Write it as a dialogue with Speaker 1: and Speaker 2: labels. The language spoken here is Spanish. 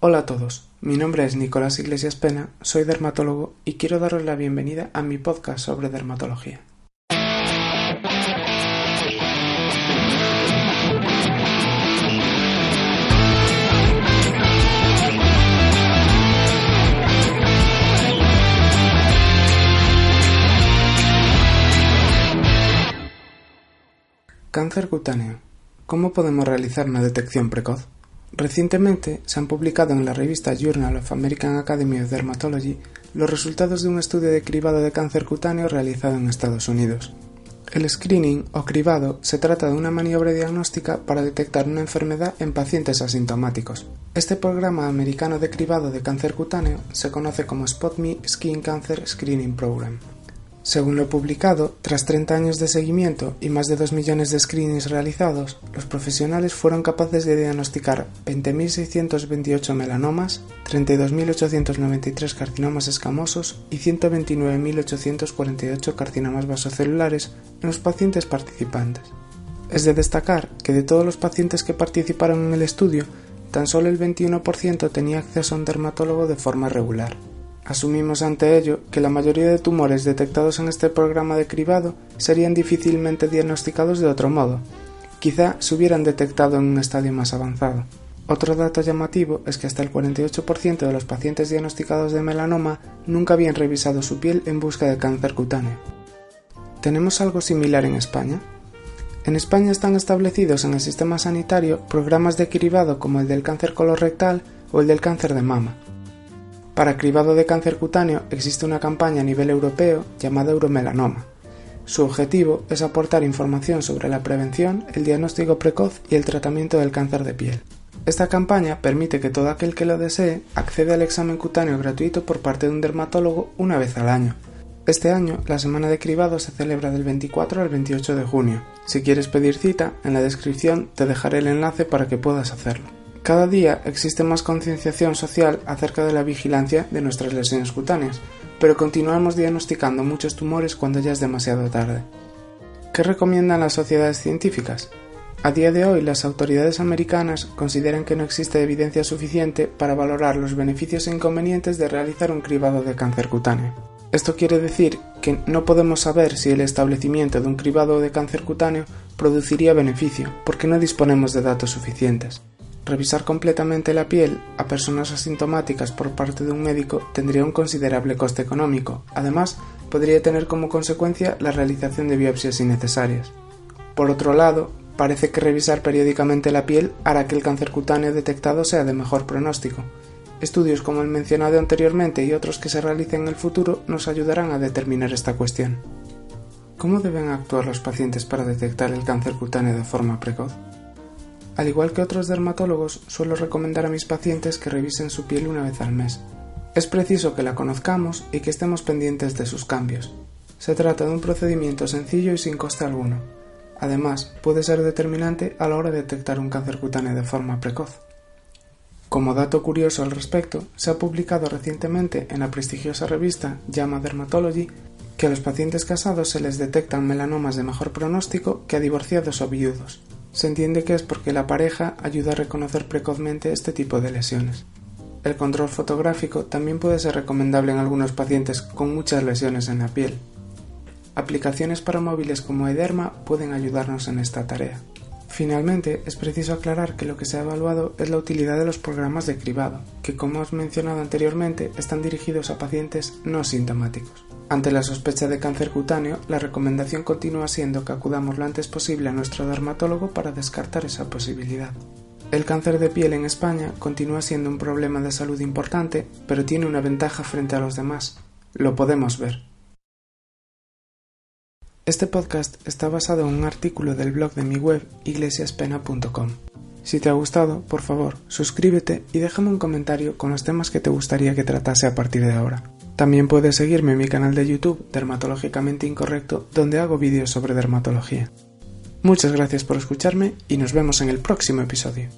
Speaker 1: Hola a todos, mi nombre es Nicolás Iglesias Pena, soy dermatólogo y quiero daros la bienvenida a mi podcast sobre dermatología. Cáncer cutáneo. ¿Cómo podemos realizar una detección precoz? Recientemente se han publicado en la revista Journal of American Academy of Dermatology los resultados de un estudio de cribado de cáncer cutáneo realizado en Estados Unidos. El screening o cribado se trata de una maniobra diagnóstica para detectar una enfermedad en pacientes asintomáticos. Este programa americano de cribado de cáncer cutáneo se conoce como SpotMe Skin Cancer Screening Program. Según lo publicado, tras 30 años de seguimiento y más de 2 millones de screenings realizados, los profesionales fueron capaces de diagnosticar 20.628 melanomas, 32.893 carcinomas escamosos y 129.848 carcinomas vasocelulares en los pacientes participantes. Es de destacar que de todos los pacientes que participaron en el estudio, tan solo el 21% tenía acceso a un dermatólogo de forma regular. Asumimos ante ello que la mayoría de tumores detectados en este programa de cribado serían difícilmente diagnosticados de otro modo. Quizá se hubieran detectado en un estadio más avanzado. Otro dato llamativo es que hasta el 48% de los pacientes diagnosticados de melanoma nunca habían revisado su piel en busca de cáncer cutáneo. ¿Tenemos algo similar en España? En España están establecidos en el sistema sanitario programas de cribado como el del cáncer colorectal o el del cáncer de mama. Para cribado de cáncer cutáneo existe una campaña a nivel europeo llamada Euromelanoma. Su objetivo es aportar información sobre la prevención, el diagnóstico precoz y el tratamiento del cáncer de piel. Esta campaña permite que todo aquel que lo desee acceda al examen cutáneo gratuito por parte de un dermatólogo una vez al año. Este año, la semana de cribado se celebra del 24 al 28 de junio. Si quieres pedir cita, en la descripción te dejaré el enlace para que puedas hacerlo. Cada día existe más concienciación social acerca de la vigilancia de nuestras lesiones cutáneas, pero continuamos diagnosticando muchos tumores cuando ya es demasiado tarde. ¿Qué recomiendan las sociedades científicas? A día de hoy, las autoridades americanas consideran que no existe evidencia suficiente para valorar los beneficios e inconvenientes de realizar un cribado de cáncer cutáneo. Esto quiere decir que no podemos saber si el establecimiento de un cribado de cáncer cutáneo produciría beneficio, porque no disponemos de datos suficientes. Revisar completamente la piel a personas asintomáticas por parte de un médico tendría un considerable coste económico. Además, podría tener como consecuencia la realización de biopsias innecesarias. Por otro lado, parece que revisar periódicamente la piel hará que el cáncer cutáneo detectado sea de mejor pronóstico. Estudios como el mencionado anteriormente y otros que se realicen en el futuro nos ayudarán a determinar esta cuestión. ¿Cómo deben actuar los pacientes para detectar el cáncer cutáneo de forma precoz? Al igual que otros dermatólogos, suelo recomendar a mis pacientes que revisen su piel una vez al mes. Es preciso que la conozcamos y que estemos pendientes de sus cambios. Se trata de un procedimiento sencillo y sin coste alguno. Además, puede ser determinante a la hora de detectar un cáncer cutáneo de forma precoz. Como dato curioso al respecto, se ha publicado recientemente en la prestigiosa revista JAMA Dermatology que a los pacientes casados se les detectan melanomas de mejor pronóstico que a divorciados o viudos. Se entiende que es porque la pareja ayuda a reconocer precozmente este tipo de lesiones. El control fotográfico también puede ser recomendable en algunos pacientes con muchas lesiones en la piel. Aplicaciones para móviles como Ederma pueden ayudarnos en esta tarea. Finalmente, es preciso aclarar que lo que se ha evaluado es la utilidad de los programas de cribado, que como hemos mencionado anteriormente están dirigidos a pacientes no sintomáticos. Ante la sospecha de cáncer cutáneo, la recomendación continúa siendo que acudamos lo antes posible a nuestro dermatólogo para descartar esa posibilidad. El cáncer de piel en España continúa siendo un problema de salud importante, pero tiene una ventaja frente a los demás. Lo podemos ver. Este podcast está basado en un artículo del blog de mi web iglesiaspena.com. Si te ha gustado, por favor, suscríbete y déjame un comentario con los temas que te gustaría que tratase a partir de ahora. También puedes seguirme en mi canal de YouTube, Dermatológicamente Incorrecto, donde hago vídeos sobre dermatología. Muchas gracias por escucharme y nos vemos en el próximo episodio.